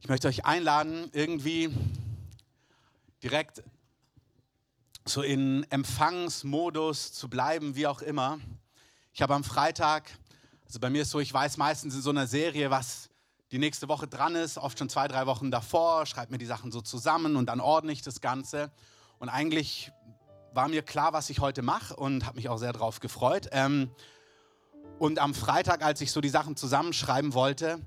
Ich möchte euch einladen, irgendwie direkt so in Empfangsmodus zu bleiben, wie auch immer. Ich habe am Freitag, also bei mir ist so, ich weiß meistens in so einer Serie, was die nächste Woche dran ist, oft schon zwei, drei Wochen davor, schreibe mir die Sachen so zusammen und dann ordne ich das Ganze. Und eigentlich war mir klar, was ich heute mache und habe mich auch sehr darauf gefreut. Ähm, und am Freitag, als ich so die Sachen zusammenschreiben wollte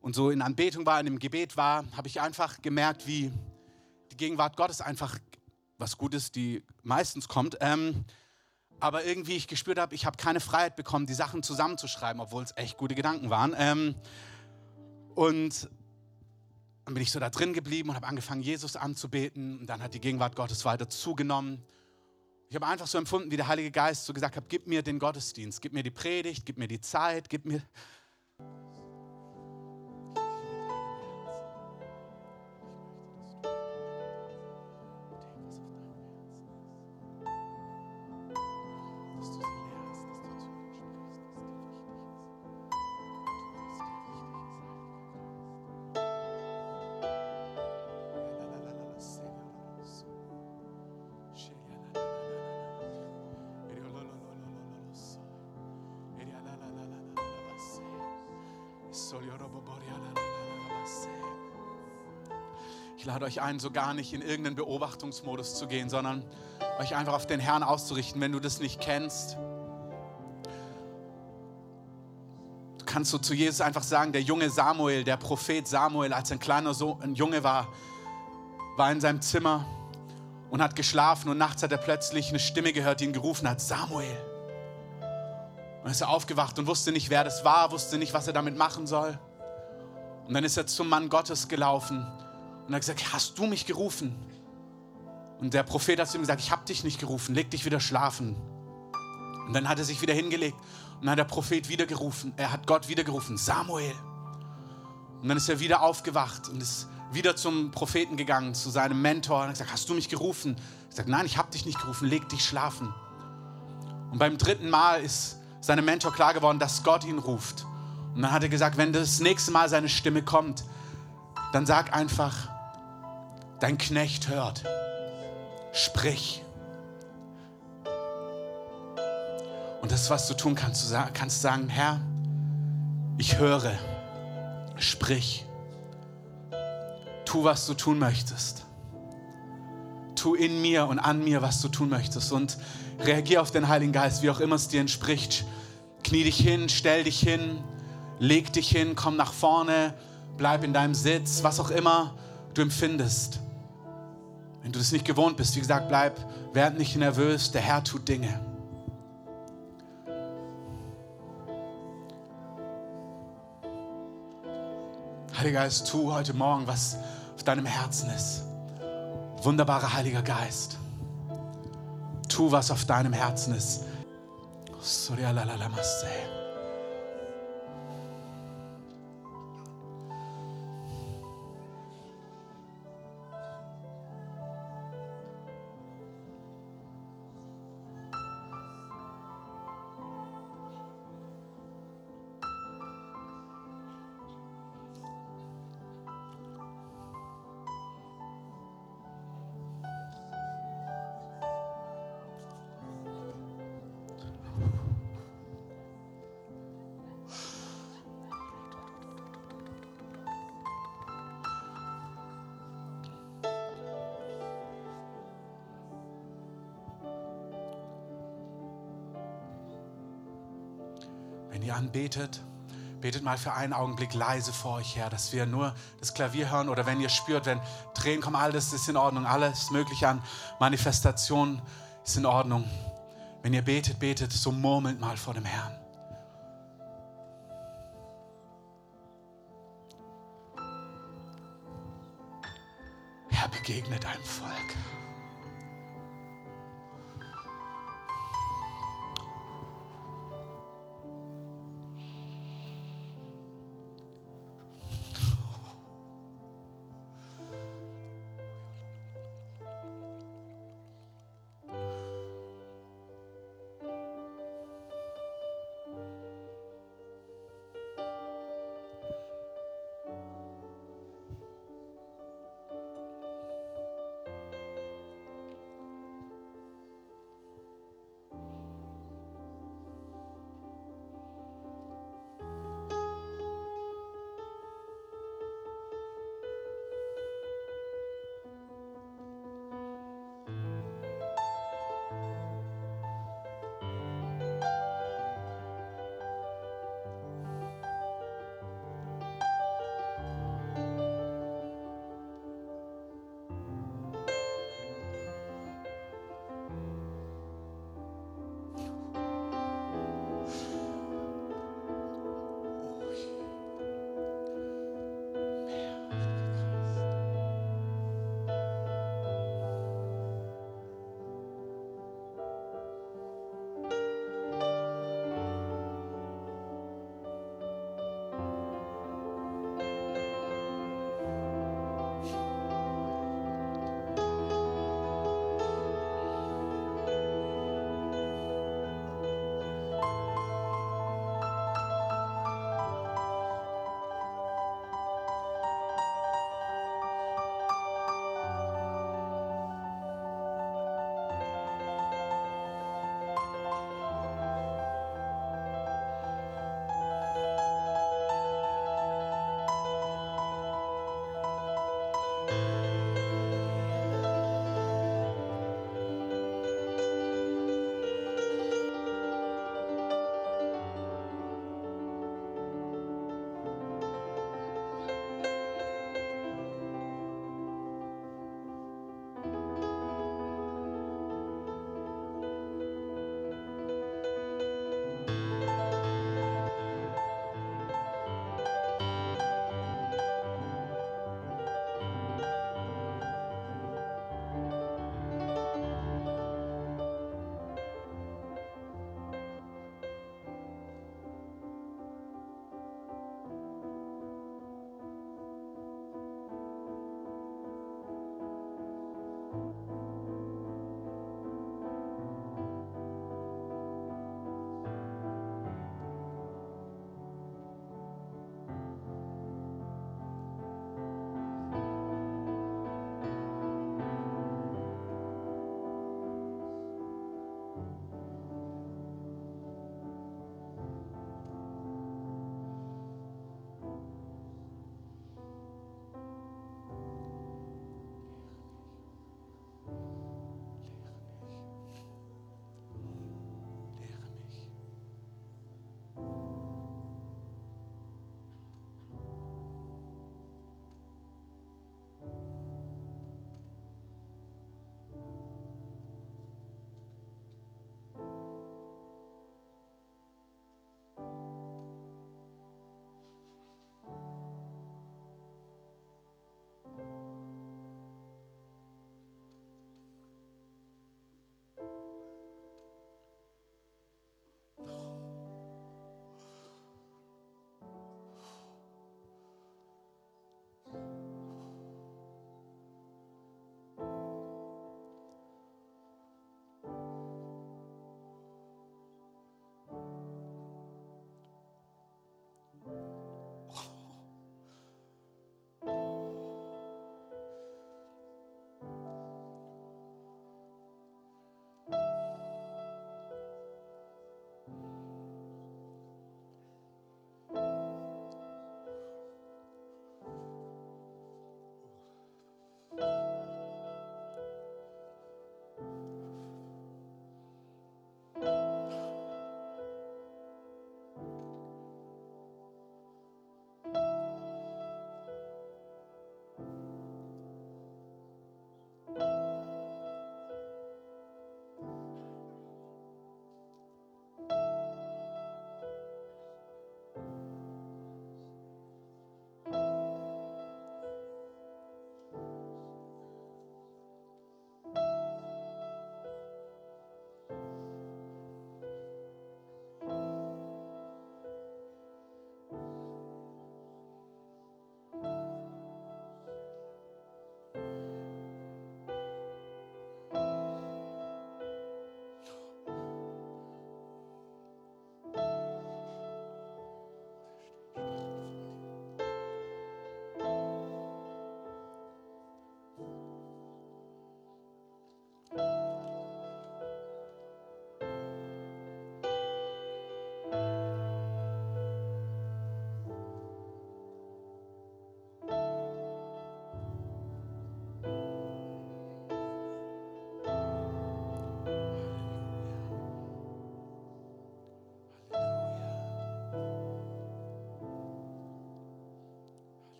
und so in Anbetung war, in dem Gebet war, habe ich einfach gemerkt, wie die Gegenwart Gottes einfach was Gutes, die meistens kommt. Ähm, aber irgendwie ich gespürt habe, ich habe keine Freiheit bekommen, die Sachen zusammenzuschreiben, obwohl es echt gute Gedanken waren. Ähm, und dann bin ich so da drin geblieben und habe angefangen, Jesus anzubeten. Und dann hat die Gegenwart Gottes weiter zugenommen. Ich habe einfach so empfunden, wie der Heilige Geist so gesagt hat, gib mir den Gottesdienst, gib mir die Predigt, gib mir die Zeit, gib mir euch ein, so gar nicht in irgendeinen Beobachtungsmodus zu gehen, sondern euch einfach auf den Herrn auszurichten, wenn du das nicht kennst. Du kannst so zu Jesus einfach sagen, der junge Samuel, der Prophet Samuel, als ein kleiner so ein Junge war, war in seinem Zimmer und hat geschlafen und nachts hat er plötzlich eine Stimme gehört, die ihn gerufen hat, Samuel. Und ist er aufgewacht und wusste nicht, wer das war, wusste nicht, was er damit machen soll. Und dann ist er zum Mann Gottes gelaufen und hat gesagt, hast du mich gerufen? Und der Prophet hat zu ihm gesagt, ich habe dich nicht gerufen, leg dich wieder schlafen. Und dann hat er sich wieder hingelegt und dann hat der Prophet wieder gerufen, er hat Gott wieder gerufen, Samuel. Und dann ist er wieder aufgewacht und ist wieder zum Propheten gegangen, zu seinem Mentor und hat gesagt, hast du mich gerufen? Er sagt, nein, ich habe dich nicht gerufen, leg dich schlafen. Und beim dritten Mal ist seinem Mentor klar geworden, dass Gott ihn ruft. Und dann hat er gesagt, wenn das nächste Mal seine Stimme kommt, dann sag einfach, dein Knecht hört. Sprich. Und das, was du tun kannst, du kannst sagen, Herr, ich höre. Sprich. Tu, was du tun möchtest. Tu in mir und an mir, was du tun möchtest. Und reagier auf den Heiligen Geist, wie auch immer es dir entspricht. Knie dich hin, stell dich hin, leg dich hin, komm nach vorne, bleib in deinem Sitz, was auch immer du empfindest. Wenn du das nicht gewohnt bist, wie gesagt, bleib, werd nicht nervös, der Herr tut Dinge. Heiliger Geist, tu heute Morgen, was auf deinem Herzen ist. Wunderbarer Heiliger Geist, tu, was auf deinem Herzen ist. Surya la la Wenn ihr anbetet, betet mal für einen Augenblick leise vor euch her, dass wir nur das Klavier hören oder wenn ihr spürt, wenn Tränen kommen, alles ist in Ordnung, alles Mögliche an Manifestation ist in Ordnung. Wenn ihr betet, betet, so murmelt mal vor dem Herrn. Herr, begegne deinem Volk.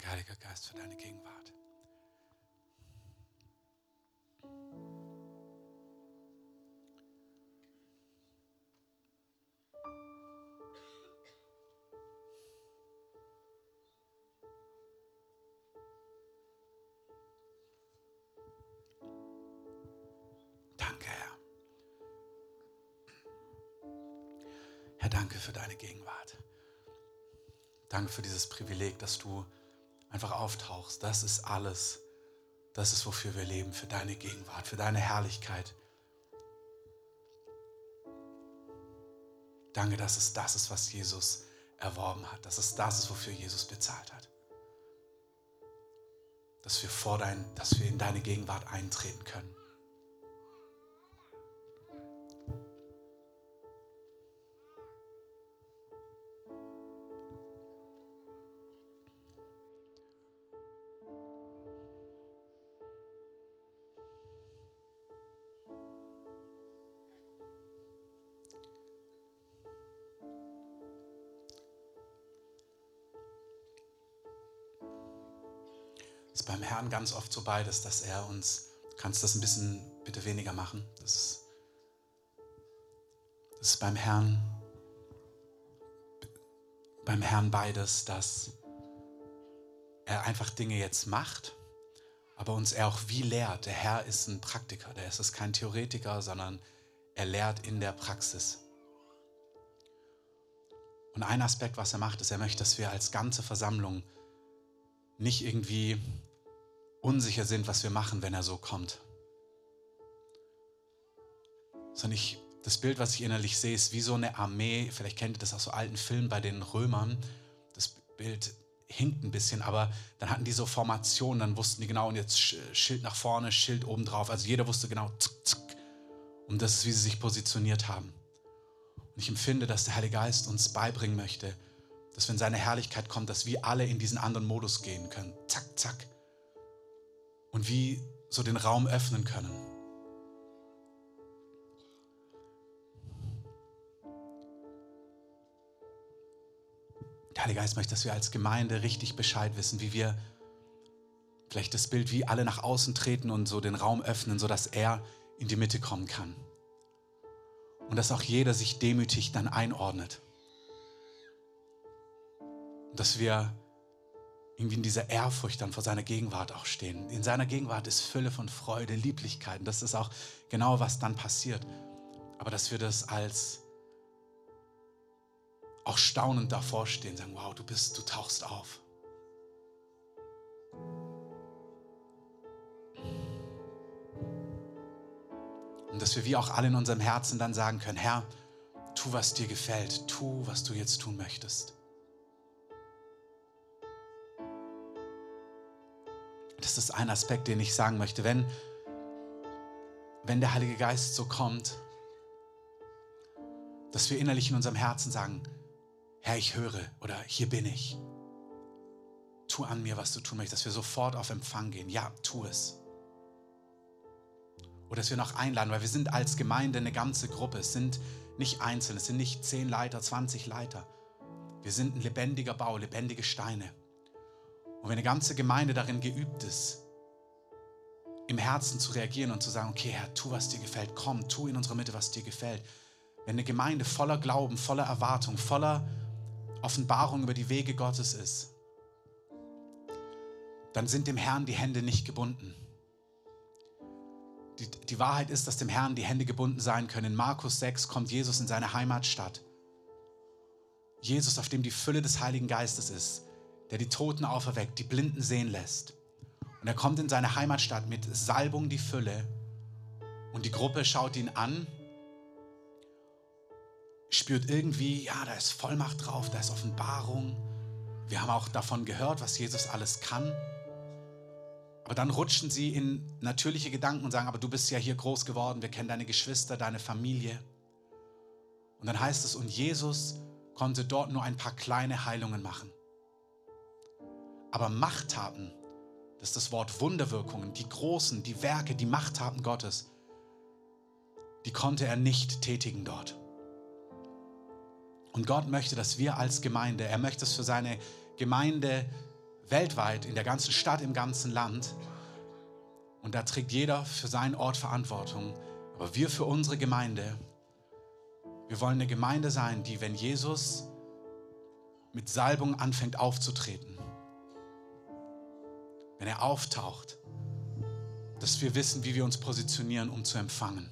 Danke, Heiliger Geist, für deine Gegenwart. Danke, Herr. Herr, danke für deine Gegenwart. Danke für dieses Privileg, dass du einfach auftauchst. Das ist alles. Das ist, wofür wir leben, für deine Gegenwart, für deine Herrlichkeit. Danke, dass es das ist, was Jesus erworben hat. Dass es das ist, wofür Jesus bezahlt hat. Dass wir, vor dein, dass wir in deine Gegenwart eintreten können. Herrn ganz oft so beides, dass er uns, kannst das ein bisschen bitte weniger machen, das ist, das ist beim Herrn, beim Herrn beides, dass er einfach Dinge jetzt macht, aber uns er auch wie lehrt. Der Herr ist ein Praktiker, der ist kein Theoretiker, sondern er lehrt in der Praxis. Und ein Aspekt, was er macht, ist, er möchte, dass wir als ganze Versammlung nicht irgendwie unsicher sind, was wir machen, wenn er so kommt. Sondern ich, das Bild, was ich innerlich sehe, ist wie so eine Armee. Vielleicht kennt ihr das aus so alten Filmen bei den Römern. Das Bild hinkt ein bisschen, aber dann hatten die so Formationen, dann wussten die genau, und jetzt Schild nach vorne, Schild oben drauf. Also jeder wusste genau, zick, zick. Und das ist, wie sie sich positioniert haben. Und ich empfinde, dass der Heilige Geist uns beibringen möchte, dass wenn seine Herrlichkeit kommt, dass wir alle in diesen anderen Modus gehen können. Zack, zack und wie so den Raum öffnen können. Der Heilige Geist möchte, dass wir als Gemeinde richtig Bescheid wissen, wie wir vielleicht das Bild, wie alle nach außen treten und so den Raum öffnen, sodass er in die Mitte kommen kann. Und dass auch jeder sich demütig dann einordnet. Und dass wir irgendwie in dieser Ehrfurcht dann vor seiner Gegenwart auch stehen. In seiner Gegenwart ist Fülle von Freude, Lieblichkeiten. Das ist auch genau, was dann passiert. Aber dass wir das als auch staunend davor stehen, sagen, wow, du bist, du tauchst auf. Und dass wir wie auch alle in unserem Herzen dann sagen können, Herr, tu, was dir gefällt, tu, was du jetzt tun möchtest. Das ist ein Aspekt, den ich sagen möchte. Wenn, wenn der Heilige Geist so kommt, dass wir innerlich in unserem Herzen sagen, Herr, ich höre oder hier bin ich. Tu an mir, was du tun möchtest, dass wir sofort auf Empfang gehen. Ja, tu es. Oder dass wir noch einladen, weil wir sind als Gemeinde eine ganze Gruppe. Es sind nicht einzelne, es sind nicht zehn Leiter, 20 Leiter. Wir sind ein lebendiger Bau, lebendige Steine. Und wenn eine ganze Gemeinde darin geübt ist, im Herzen zu reagieren und zu sagen, okay Herr, tu, was dir gefällt, komm, tu in unserer Mitte, was dir gefällt. Wenn eine Gemeinde voller Glauben, voller Erwartung, voller Offenbarung über die Wege Gottes ist, dann sind dem Herrn die Hände nicht gebunden. Die, die Wahrheit ist, dass dem Herrn die Hände gebunden sein können. In Markus 6 kommt Jesus in seine Heimatstadt. Jesus, auf dem die Fülle des Heiligen Geistes ist der die Toten auferweckt, die Blinden sehen lässt. Und er kommt in seine Heimatstadt mit Salbung die Fülle und die Gruppe schaut ihn an, spürt irgendwie, ja, da ist Vollmacht drauf, da ist Offenbarung. Wir haben auch davon gehört, was Jesus alles kann. Aber dann rutschen sie in natürliche Gedanken und sagen, aber du bist ja hier groß geworden, wir kennen deine Geschwister, deine Familie. Und dann heißt es, und Jesus konnte dort nur ein paar kleine Heilungen machen. Aber Machttaten, das ist das Wort Wunderwirkungen, die großen, die Werke, die Machttaten Gottes, die konnte er nicht tätigen dort. Und Gott möchte, dass wir als Gemeinde, er möchte es für seine Gemeinde weltweit, in der ganzen Stadt, im ganzen Land. Und da trägt jeder für seinen Ort Verantwortung. Aber wir für unsere Gemeinde, wir wollen eine Gemeinde sein, die, wenn Jesus mit Salbung anfängt aufzutreten, wenn er auftaucht, dass wir wissen, wie wir uns positionieren, um zu empfangen.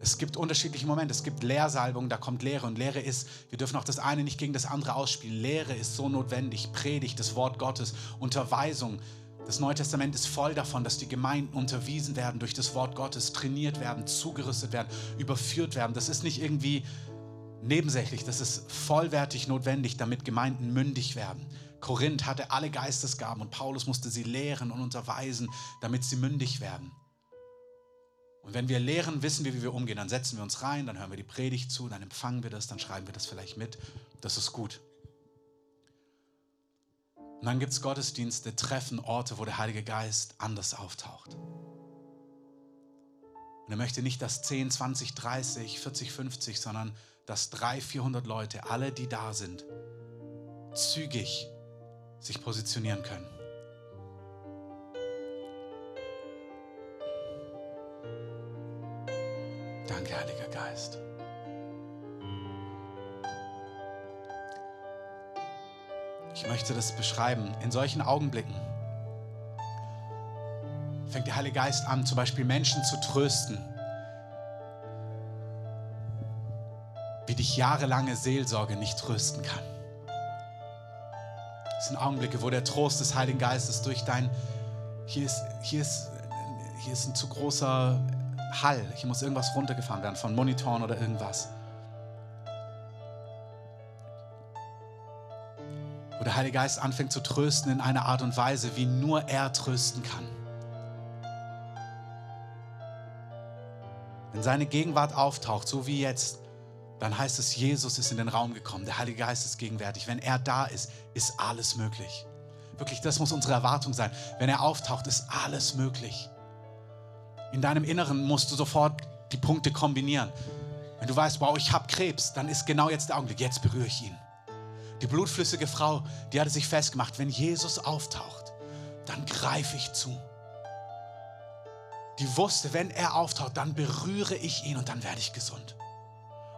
Es gibt unterschiedliche Momente. Es gibt Lehrsalbung, da kommt Lehre. Und Lehre ist, wir dürfen auch das eine nicht gegen das andere ausspielen. Lehre ist so notwendig. Predigt, das Wort Gottes, Unterweisung. Das Neue Testament ist voll davon, dass die Gemeinden unterwiesen werden durch das Wort Gottes, trainiert werden, zugerüstet werden, überführt werden. Das ist nicht irgendwie nebensächlich, das ist vollwertig notwendig, damit Gemeinden mündig werden. Korinth hatte alle Geistesgaben und Paulus musste sie lehren und unterweisen, damit sie mündig werden. Und wenn wir lehren, wissen wir, wie wir umgehen. Dann setzen wir uns rein, dann hören wir die Predigt zu, dann empfangen wir das, dann schreiben wir das vielleicht mit. Das ist gut. Und dann gibt es Gottesdienste, Treffen, Orte, wo der Heilige Geist anders auftaucht. Und er möchte nicht, dass 10, 20, 30, 40, 50, sondern dass 300, 400 Leute, alle, die da sind, zügig sich positionieren können. Danke, Heiliger Geist. Ich möchte das beschreiben. In solchen Augenblicken fängt der Heilige Geist an, zum Beispiel Menschen zu trösten, dich jahrelange Seelsorge nicht trösten kann. Das sind Augenblicke, wo der Trost des Heiligen Geistes durch dein, hier ist, hier ist, hier ist ein zu großer Hall, hier muss irgendwas runtergefahren werden von Monitoren oder irgendwas. Wo der Heilige Geist anfängt zu trösten in einer Art und Weise, wie nur er trösten kann. Wenn seine Gegenwart auftaucht, so wie jetzt, dann heißt es, Jesus ist in den Raum gekommen, der Heilige Geist ist gegenwärtig. Wenn er da ist, ist alles möglich. Wirklich, das muss unsere Erwartung sein. Wenn er auftaucht, ist alles möglich. In deinem Inneren musst du sofort die Punkte kombinieren. Wenn du weißt, wow, ich habe Krebs, dann ist genau jetzt der Augenblick, jetzt berühre ich ihn. Die blutflüssige Frau, die hatte sich festgemacht, wenn Jesus auftaucht, dann greife ich zu. Die wusste, wenn er auftaucht, dann berühre ich ihn und dann werde ich gesund.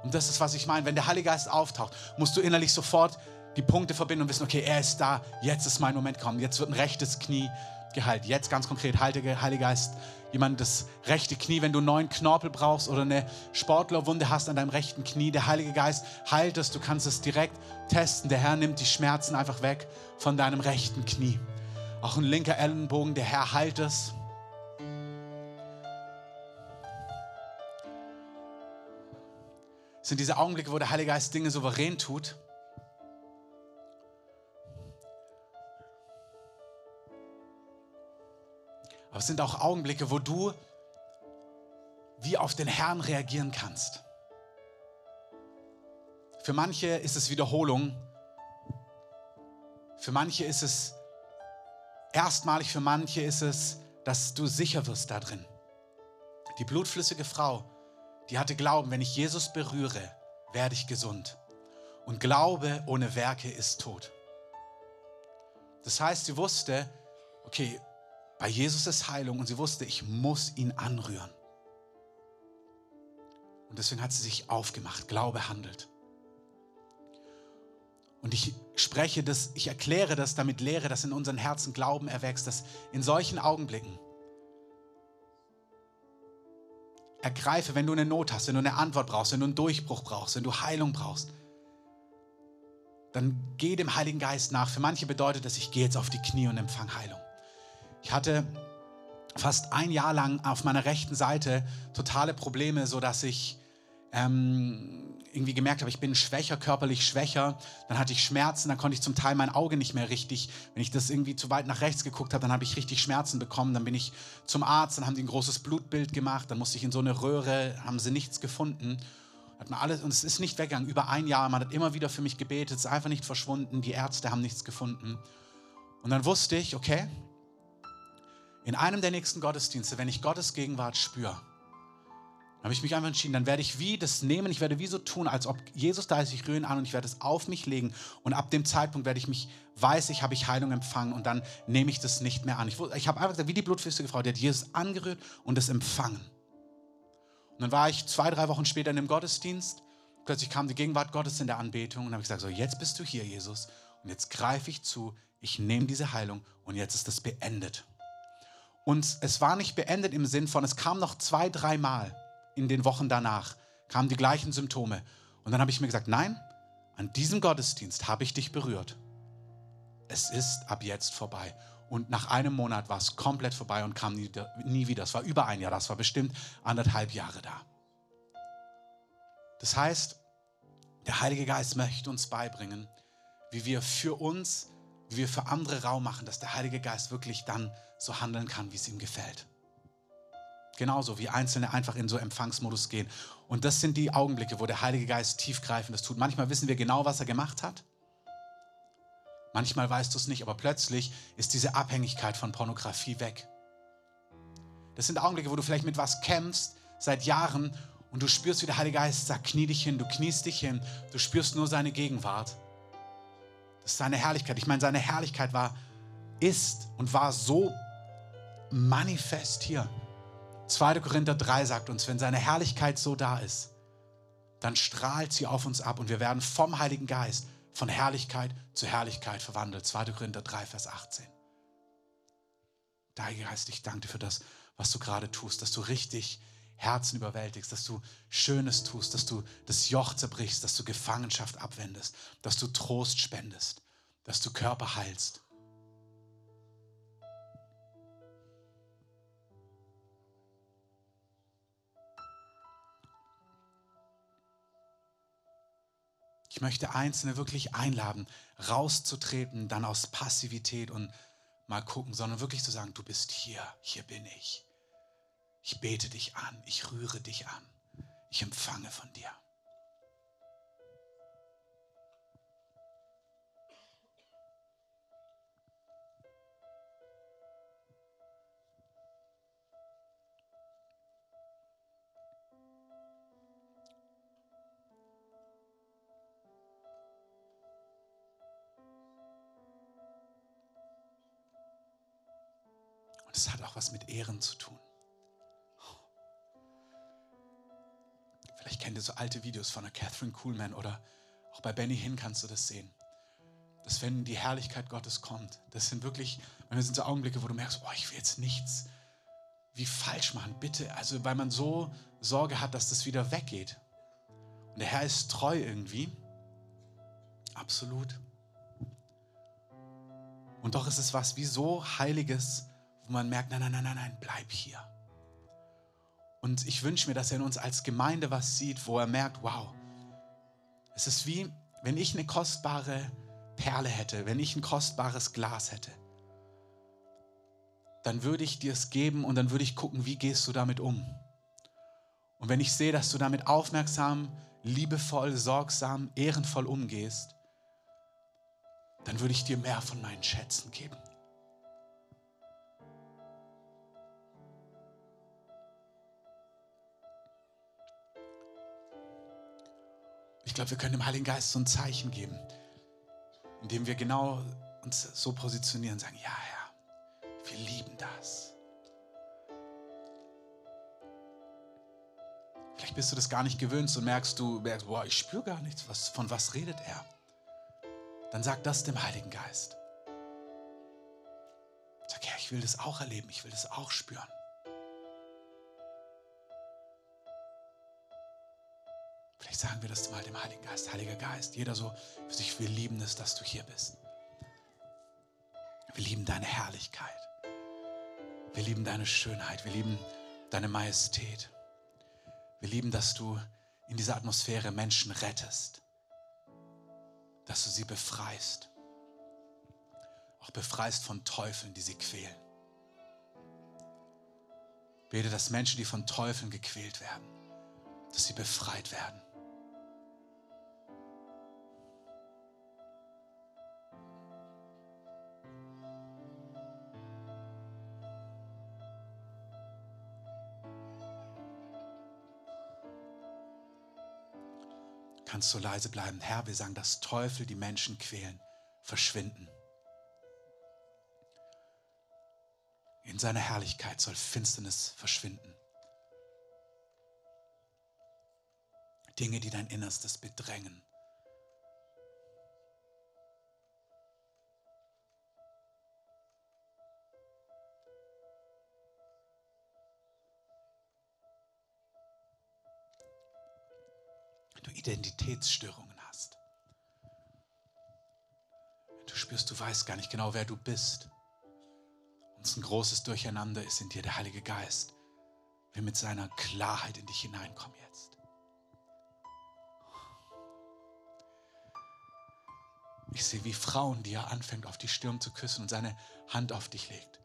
Und das ist, was ich meine. Wenn der Heilige Geist auftaucht, musst du innerlich sofort die Punkte verbinden und wissen, okay, er ist da, jetzt ist mein Moment gekommen, jetzt wird ein rechtes Knie geheilt. Jetzt ganz konkret, Heilige, Heiliger Geist, jemand das rechte Knie, wenn du einen neuen Knorpel brauchst oder eine Sportlerwunde hast an deinem rechten Knie, der Heilige Geist heilt es, du kannst es direkt testen. Der Herr nimmt die Schmerzen einfach weg von deinem rechten Knie. Auch ein linker Ellenbogen, der Herr heilt es. Sind diese Augenblicke, wo der Heilige Geist Dinge souverän tut. Aber es sind auch Augenblicke, wo du wie auf den Herrn reagieren kannst. Für manche ist es Wiederholung. Für manche ist es erstmalig, für manche ist es, dass du sicher wirst da drin. Die blutflüssige Frau, die hatte Glauben, wenn ich Jesus berühre, werde ich gesund. Und Glaube ohne Werke ist tot. Das heißt, sie wusste, okay, bei Jesus ist Heilung und sie wusste, ich muss ihn anrühren. Und deswegen hat sie sich aufgemacht. Glaube handelt. Und ich spreche das, ich erkläre das, damit lehre, dass in unseren Herzen Glauben erwächst, dass in solchen Augenblicken ergreife, wenn du eine Not hast, wenn du eine Antwort brauchst, wenn du einen Durchbruch brauchst, wenn du Heilung brauchst, dann geh dem Heiligen Geist nach. Für manche bedeutet das, ich gehe jetzt auf die Knie und empfange Heilung. Ich hatte fast ein Jahr lang auf meiner rechten Seite totale Probleme, sodass ich ähm, irgendwie gemerkt habe, ich bin schwächer, körperlich schwächer. Dann hatte ich Schmerzen, dann konnte ich zum Teil mein Auge nicht mehr richtig. Wenn ich das irgendwie zu weit nach rechts geguckt habe, dann habe ich richtig Schmerzen bekommen. Dann bin ich zum Arzt, dann haben die ein großes Blutbild gemacht, dann musste ich in so eine Röhre, haben sie nichts gefunden. Hat man alles, und es ist nicht weggegangen, über ein Jahr. Man hat immer wieder für mich gebetet, es ist einfach nicht verschwunden. Die Ärzte haben nichts gefunden. Und dann wusste ich, okay, in einem der nächsten Gottesdienste, wenn ich Gottes Gegenwart spüre, Dann habe ich mich einfach entschieden, dann werde ich wie das nehmen, ich werde wie so tun, als ob Jesus da ist, ich rühre ihn an und ich werde es auf mich legen und ab dem Zeitpunkt werde ich mich, weiß ich, habe ich Heilung empfangen und dann nehme ich das nicht mehr an. Ich, ich habe einfach gesagt, wie die blutflüssige Frau, die hat Jesus angerührt und es empfangen. Und dann war ich zwei, drei Wochen später in dem Gottesdienst, plötzlich kam die Gegenwart Gottes in der Anbetung und habe ich gesagt, so jetzt bist du hier, Jesus, und jetzt greife ich zu, ich nehme diese Heilung und jetzt ist das beendet. Und es war nicht beendet im Sinn von, es kam noch zwei, dreimal in den Wochen danach, kamen die gleichen Symptome. Und dann habe ich mir gesagt, nein, an diesem Gottesdienst habe ich dich berührt. Es ist ab jetzt vorbei. Und nach einem Monat war es komplett vorbei und kam nie, nie wieder. Es war über ein Jahr, das war bestimmt anderthalb Jahre da. Das heißt, der Heilige Geist möchte uns beibringen, wie wir für uns, wie wir für andere Raum machen, dass der Heilige Geist wirklich dann so handeln kann, wie es ihm gefällt. Genauso wie Einzelne einfach in so Empfangsmodus gehen. Und das sind die Augenblicke, wo der Heilige Geist tiefgreifendes tut. Manchmal wissen wir genau, was er gemacht hat. Manchmal weißt du es nicht, aber plötzlich ist diese Abhängigkeit von Pornografie weg. Das sind Augenblicke, wo du vielleicht mit was kämpfst seit Jahren und du spürst, wie der Heilige Geist sagt, knie dich hin, du kniest dich hin, du spürst nur seine Gegenwart. Das ist seine Herrlichkeit. Ich meine, seine Herrlichkeit war, ist und war so manifest hier. 2. Korinther 3 sagt uns, wenn seine Herrlichkeit so da ist, dann strahlt sie auf uns ab und wir werden vom Heiligen Geist von Herrlichkeit zu Herrlichkeit verwandelt. 2. Korinther 3, Vers 18. Heiliger Geist, ich danke dir für das, was du gerade tust, dass du richtig Herzen überwältigst, dass du Schönes tust, dass du das Joch zerbrichst, dass du Gefangenschaft abwendest, dass du Trost spendest, dass du Körper heilst. Ich möchte Einzelne wirklich einladen, rauszutreten, dann aus Passivität und mal gucken, sondern wirklich zu sagen, du bist hier, hier bin ich. Ich bete dich an, ich rühre dich an, ich empfange von dir. Was mit Ehren zu tun. Vielleicht kennt ihr so alte Videos von der Catherine Kuhlman oder auch bei Benny Hinn kannst du das sehen. Dass wenn die Herrlichkeit Gottes kommt, das sind wirklich, das sind so Augenblicke, wo du merkst, oh, ich will jetzt nichts wie falsch machen, bitte. Also weil man so Sorge hat, dass das wieder weggeht. Und der Herr ist treu irgendwie. Absolut. Und doch ist es was wie so Heiliges, wo man merkt, nein, nein, nein, nein, nein, bleib hier. Und ich wünsche mir, dass er in uns als Gemeinde was sieht, wo er merkt, wow, es ist wie, wenn ich eine kostbare Perle hätte, wenn ich ein kostbares Glas hätte, dann würde ich dir es geben und dann würde ich gucken, wie gehst du damit um. Und wenn ich sehe, dass du damit aufmerksam, liebevoll, sorgsam, ehrenvoll umgehst, dann würde ich dir mehr von meinen Schätzen geben. Ich glaube, wir können dem Heiligen Geist so ein Zeichen geben, indem wir genau uns so positionieren, sagen, ja, Herr, wir lieben das. Vielleicht bist du das gar nicht gewöhnt und merkst du, merkst, boah, ich spüre gar nichts. Was, von was redet er? Dann sag das dem Heiligen Geist. Sag, ja, ich will das auch erleben, ich will das auch spüren. Vielleicht sagen wir das mal dem Heiligen Geist. Heiliger Geist, jeder so für sich, wir lieben es, dass du hier bist. Wir lieben deine Herrlichkeit. Wir lieben deine Schönheit. Wir lieben deine Majestät. Wir lieben, dass du in dieser Atmosphäre Menschen rettest. Dass du sie befreist. Auch befreist von Teufeln, die sie quälen. Bete, dass Menschen, die von Teufeln gequält werden, dass sie befreit werden. Kannst du leise bleiben. Herr, wir sagen, dass Teufel die Menschen quälen, verschwinden. In seiner Herrlichkeit soll Finsternis verschwinden. Dinge, die dein Innerstes bedrängen. Identitätsstörungen hast, du spürst, du weißt gar nicht genau, wer du bist, und es ein großes Durcheinander ist in dir, der Heilige Geist will mit seiner Klarheit in dich hineinkommen jetzt. Ich sehe wie Frauen, die er anfängt, auf die Stirn zu küssen und seine Hand auf dich legt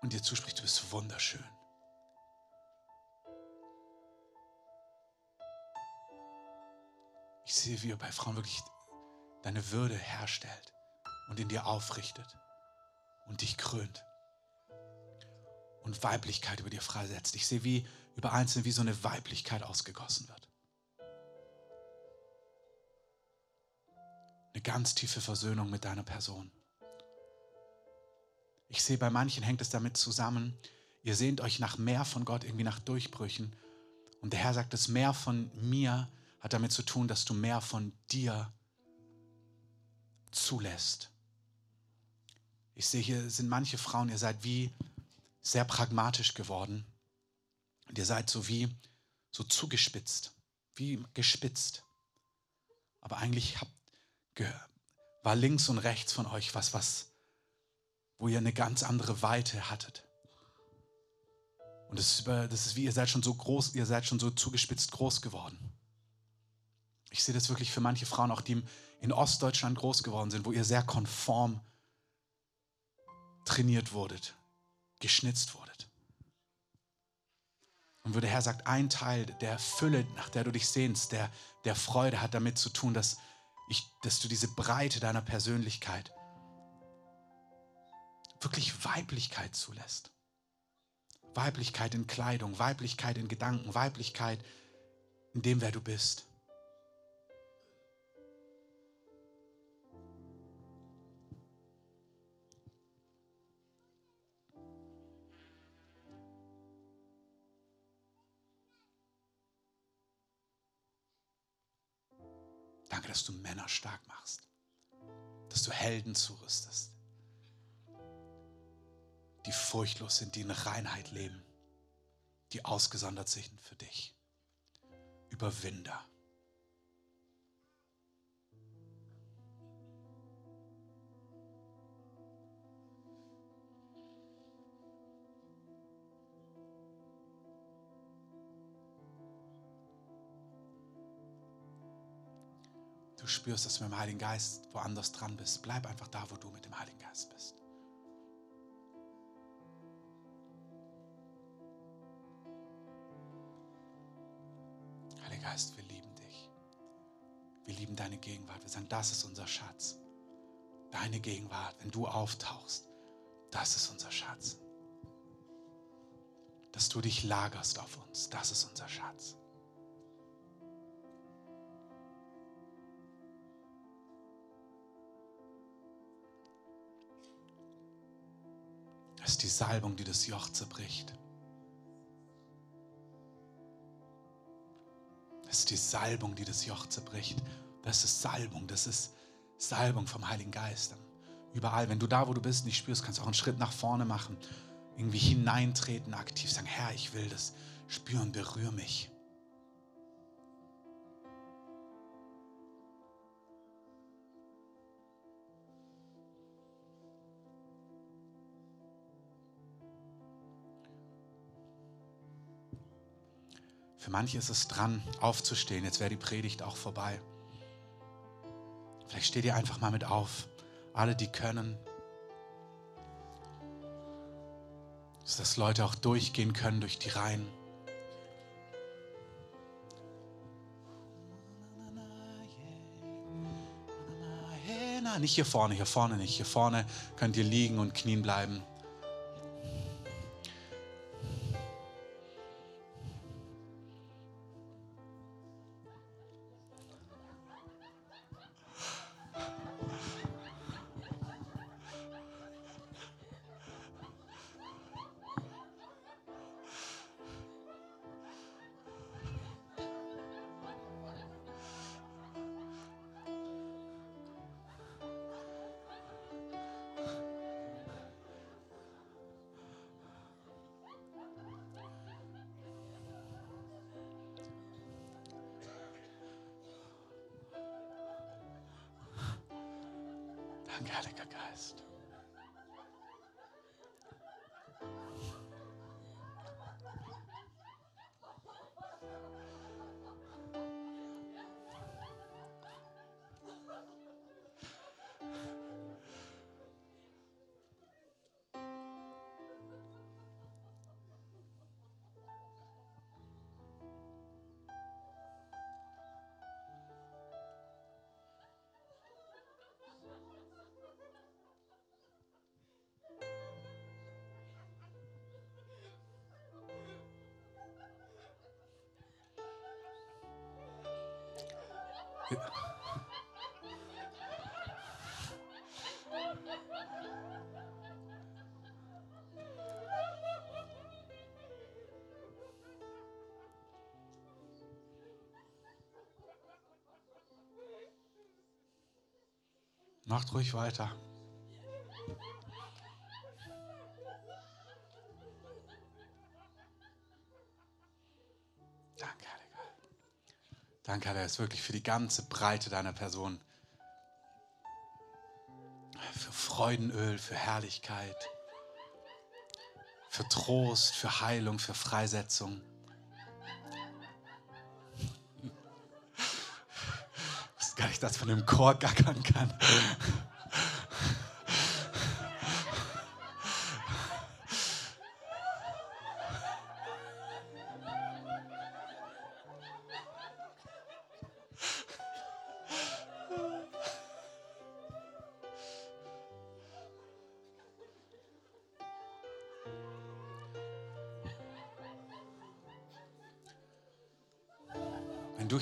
und dir zuspricht, du bist wunderschön. Ich sehe, wie er bei Frauen wirklich deine Würde herstellt und in dir aufrichtet und dich krönt und Weiblichkeit über dir freisetzt. Ich sehe, wie über Einzelne wie so eine Weiblichkeit ausgegossen wird. Eine ganz tiefe Versöhnung mit deiner Person. Ich sehe, bei manchen hängt es damit zusammen, ihr sehnt euch nach mehr von Gott, irgendwie nach Durchbrüchen. Und der Herr sagt, das mehr von mir hat damit zu tun, dass du mehr von dir zulässt. Ich sehe, hier sind manche Frauen, ihr seid wie sehr pragmatisch geworden. Und ihr seid so wie so zugespitzt, wie gespitzt. Aber eigentlich habt, war links und rechts von euch was, was, wo ihr eine ganz andere Weite hattet. Und das ist, das ist wie, ihr seid schon so groß, ihr seid schon so zugespitzt groß geworden. Ich sehe das wirklich für manche Frauen, auch die in Ostdeutschland groß geworden sind, wo ihr sehr konform trainiert wurdet, geschnitzt wurdet. Und wo der Herr sagt, ein Teil der Fülle, nach der du dich sehnst, der, der Freude hat damit zu tun, dass, ich, dass du diese Breite deiner Persönlichkeit wirklich Weiblichkeit zulässt. Weiblichkeit in Kleidung, Weiblichkeit in Gedanken, Weiblichkeit in dem, wer du bist. Danke, dass du Männer stark machst, dass du Helden zurüstest, die furchtlos sind, die in Reinheit leben, die ausgesondert sind für dich. Überwinder. Spürst, dass du mit dem Heiligen Geist woanders dran bist, bleib einfach da, wo du mit dem Heiligen Geist bist. Heiliger Geist, wir lieben dich. Wir lieben deine Gegenwart. Wir sagen, das ist unser Schatz. Deine Gegenwart, wenn du auftauchst, das ist unser Schatz. Dass du dich lagerst auf uns, das ist unser Schatz. Das ist die Salbung, die das Joch zerbricht. Das ist die Salbung, die das Joch zerbricht. Das ist Salbung, das ist Salbung vom Heiligen Geist. Überall, wenn du da, wo du bist, nicht spürst, kannst du auch einen Schritt nach vorne machen. Irgendwie hineintreten, aktiv sagen, Herr, ich will das spüren, berühre mich. Für manche ist es dran, aufzustehen. Jetzt wäre die Predigt auch vorbei. Vielleicht steht ihr einfach mal mit auf. Alle, die können. Dass Leute auch durchgehen können durch die Reihen. Nicht hier vorne, hier vorne nicht. Hier vorne könnt ihr liegen und knien bleiben. Macht ruhig weiter. Danke, Herr, ist wirklich für die ganze Breite deiner Person. Für Freudenöl, für Herrlichkeit, für Trost, für Heilung, für Freisetzung. Ich wusste gar nicht, dass man im Chor gackern kann.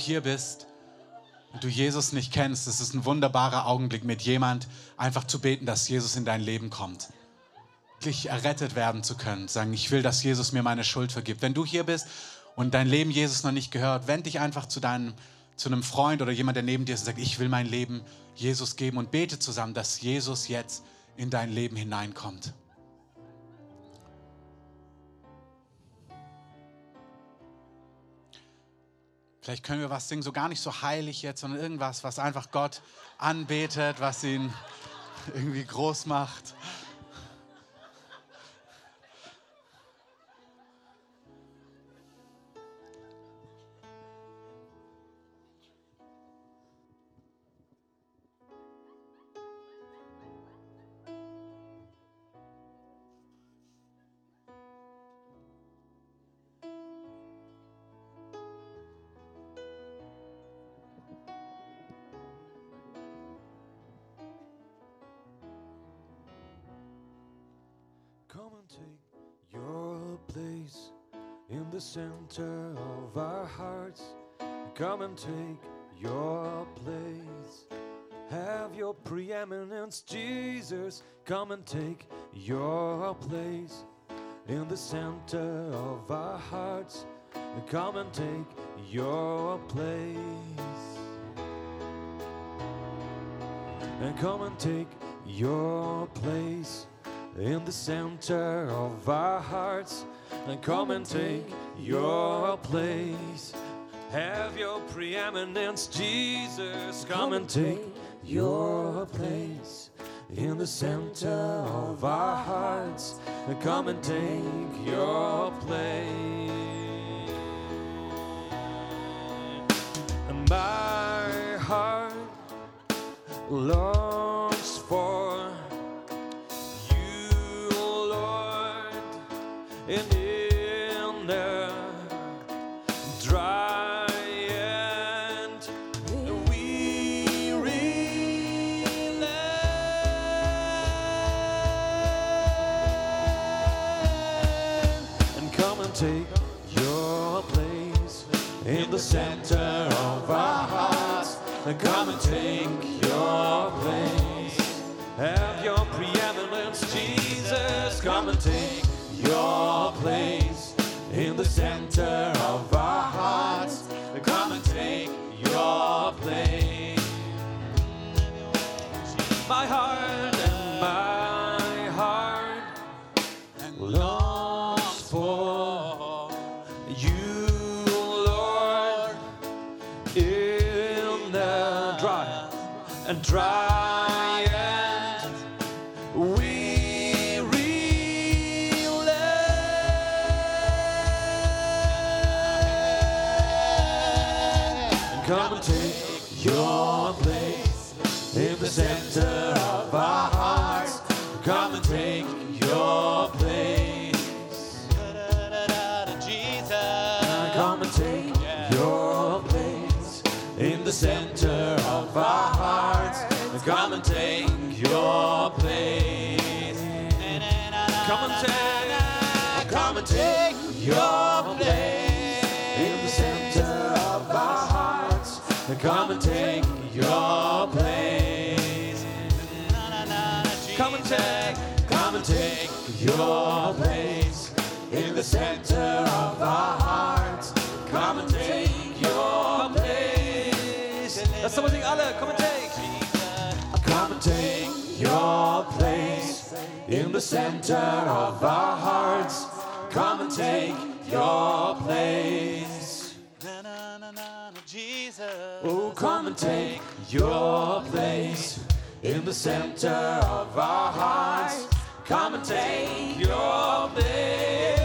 Hier bist und du Jesus nicht kennst, es ist ein wunderbarer Augenblick, mit jemand einfach zu beten, dass Jesus in dein Leben kommt. Wirklich errettet werden zu können. Sagen, ich will, dass Jesus mir meine Schuld vergibt. Wenn du hier bist und dein Leben Jesus noch nicht gehört, wend dich einfach zu deinem zu einem Freund oder jemand, der neben dir ist und sagt, ich will mein Leben Jesus geben und bete zusammen, dass Jesus jetzt in dein Leben hineinkommt. Vielleicht können wir was singen, so gar nicht so heilig jetzt, sondern irgendwas, was einfach Gott anbetet, was ihn irgendwie groß macht. Come and take your place in the center of our hearts. Come and take your place. And come and take your place in the center of our hearts and come and take your place. Have your preeminence, Jesus. Come and take your place in the center of our hearts come and take your place. My heart longs come and take your place. Have your preeminence, Jesus. Come and take your place in the center of our hearts. Come and take your place. My heart Come and take your place. Come and take, come and take your place in the center of our hearts. Come and take your place. Lass mal singen alle. Come and take. Come and take your place in the center of our hearts. Come and take your place. Oh, come and take your place in the center of our hearts. Come and take your place.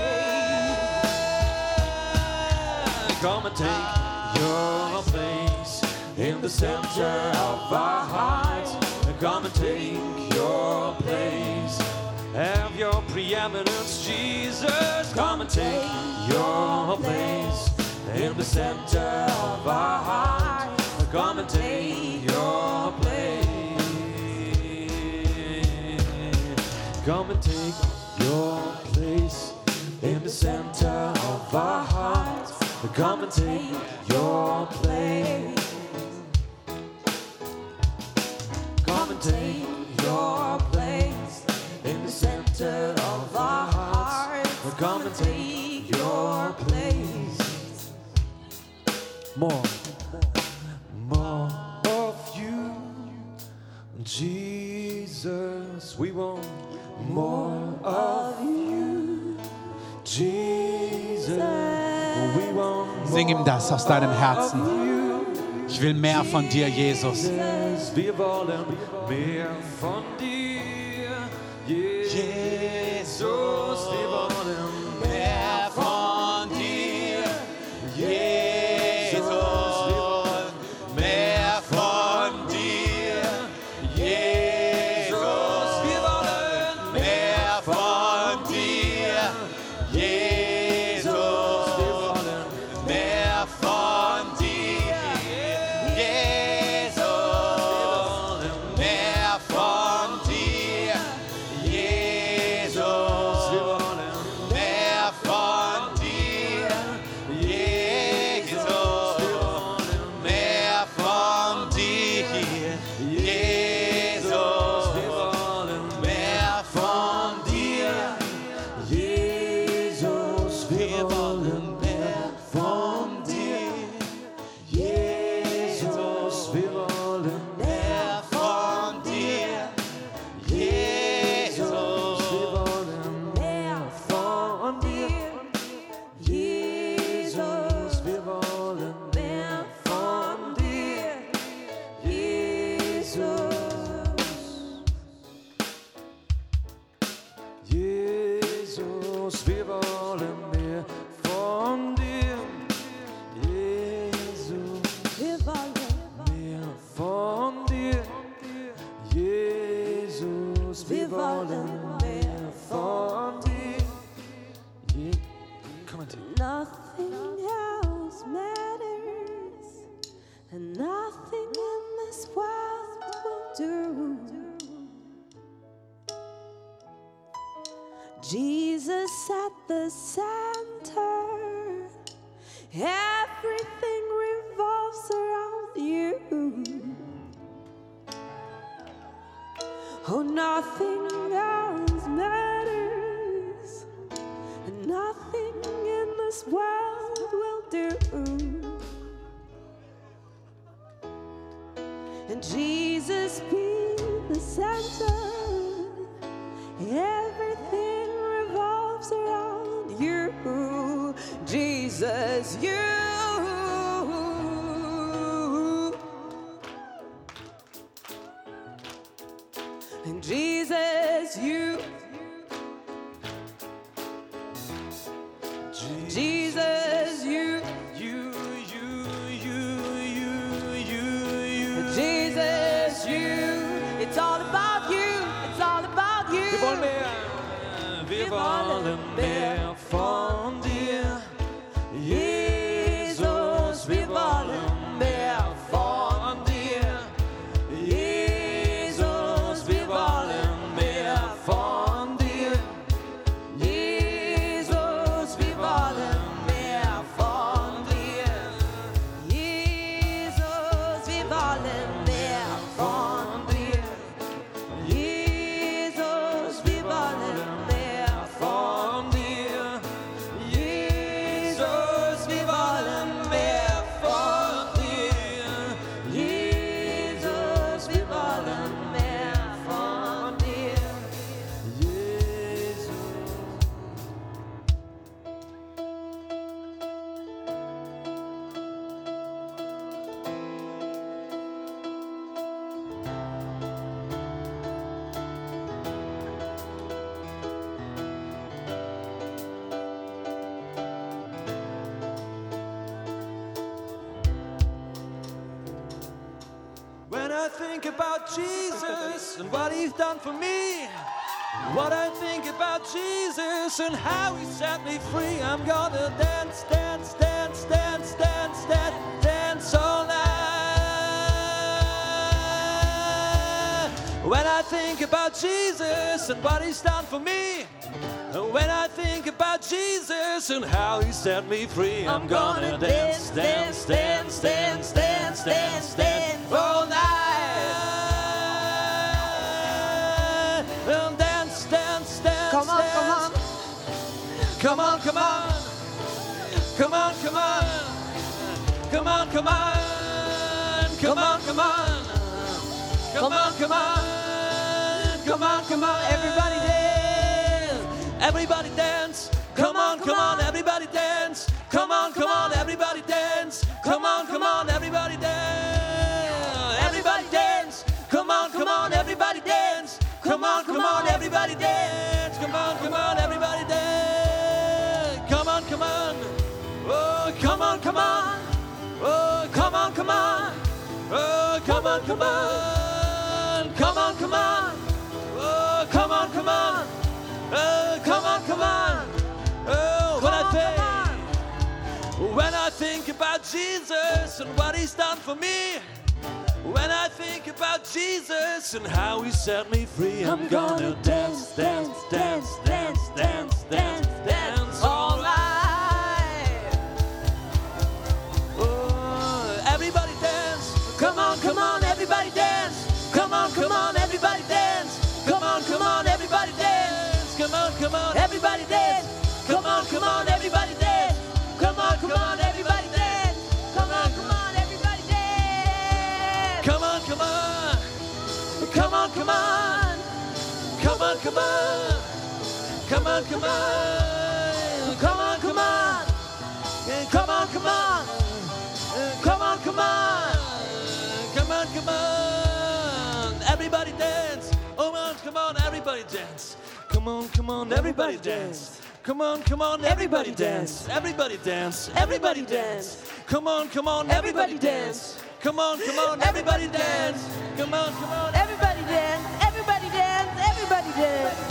Come and take your place in the center of our hearts. Come and take your place. Have your preeminence, Jesus. Come and take your place in the center of our hearts. Come and take your place. Come and take your place in the center of our hearts. Come and take your place. Come and take your place in the center of our hearts. Come and take More, more of you, Jesus. We want more of you, Jesus. We want Sing ihm das aus deinem Herzen. Ich will mehr von dir, Jesus. Jesus, wir wollen mehr von dir. Jesus, wir wollen Jesus be the center. Think about Jesus and what he's done for me, what I think about Jesus and how he set me free, I'm gonna dance, dance, dance, dance, dance, dance, dance all night. When I think about Jesus and what he's done for me, when I think about Jesus and how he set me free, I'm gonna dance, dance, dance, dance, dance, dance, dance all night. Come on, come on. Come on, come on. Come on, come on. Come on, come on. Come on, come on. Come on, come on. Everybody dance. Everybody dance. Come on, come on. Everybody dance. Come on, come on. Everybody dance. Come on, come on. Everybody dance. Everybody dance. Come on, come on. Everybody dance. Come on, come on. Everybody dance. Come on, come on. Everybody dance. Come on. Oh, come on, come on. Oh, come on, come on. Come on, come on. Oh, come on, come on. Oh, come on, come on. Oh, when I think, when I think about Jesus and what He's done for me, when I think about Jesus and how He set me free, I'm gonna dance, dance, dance, dance, dance, dance, dance on, come on, everybody dance. Come on, come on, everybody dance. Come on, come on, everybody dance. Come on, come on, everybody dance. Come on, come on, everybody dance. Come on, come on, everybody dance. Come on, come on, everybody dance. Come on, come on. Come on, come on. Come on, come on. Come on, come on. Come on, come on. Come on, come on. Uh, Come on, come on. Come on, come on. Everybody dance. Oh man, come on, everybody dance. Come on, come on, everybody dance. Come on, come on, everybody dance. Everybody dance. Everybody dance. Come on, come on, everybody dance. Come on, come on, everybody dance. Come on, come on. Everybody dance, everybody dance, everybody dance.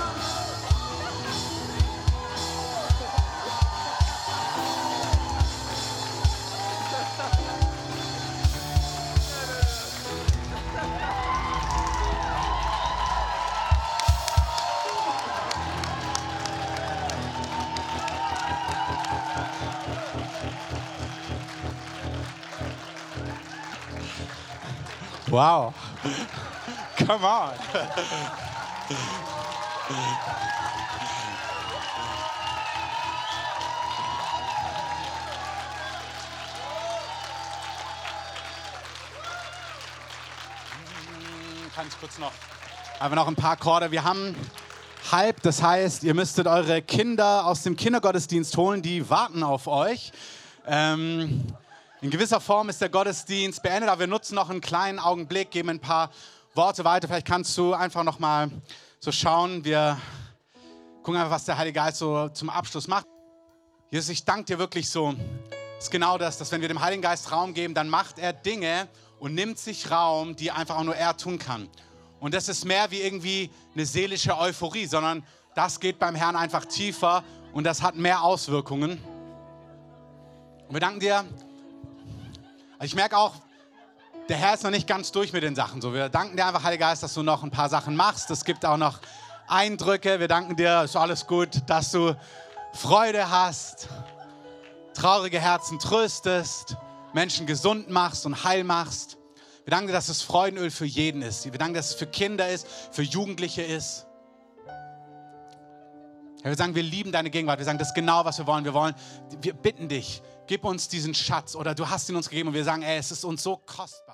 Wow. Come on. Kann ich kurz noch. Aber noch ein paar Akkorde. Wir haben halb, das heißt, ihr müsstet eure Kinder aus dem Kindergottesdienst holen, die warten auf euch. Ähm, in gewisser Form ist der Gottesdienst beendet, aber wir nutzen noch einen kleinen Augenblick, geben ein paar Worte weiter. Vielleicht kannst du einfach noch mal so schauen. Wir gucken einfach, was der Heilige Geist so zum Abschluss macht. Jesus, ich danke dir wirklich so. Das ist genau das, dass wenn wir dem Heiligen Geist Raum geben, dann macht er Dinge und nimmt sich Raum, die einfach auch nur er tun kann. Und das ist mehr wie irgendwie eine seelische Euphorie, sondern das geht beim Herrn einfach tiefer und das hat mehr Auswirkungen. Und wir danken dir. Also ich merke auch, der Herr ist noch nicht ganz durch mit den Sachen. So, wir danken dir einfach, Heiliger Geist, dass du noch ein paar Sachen machst. Es gibt auch noch Eindrücke. Wir danken dir, ist alles gut, dass du Freude hast, traurige Herzen tröstest, Menschen gesund machst und heil machst. Wir danken dir, dass es Freudenöl für jeden ist. Wir danken, dass es für Kinder ist, für Jugendliche ist. Wir sagen, wir lieben deine Gegenwart. Wir sagen, das ist genau, was wir wollen. Wir wollen, wir bitten dich, gib uns diesen Schatz oder du hast ihn uns gegeben und wir sagen, ey, es ist uns so kostbar.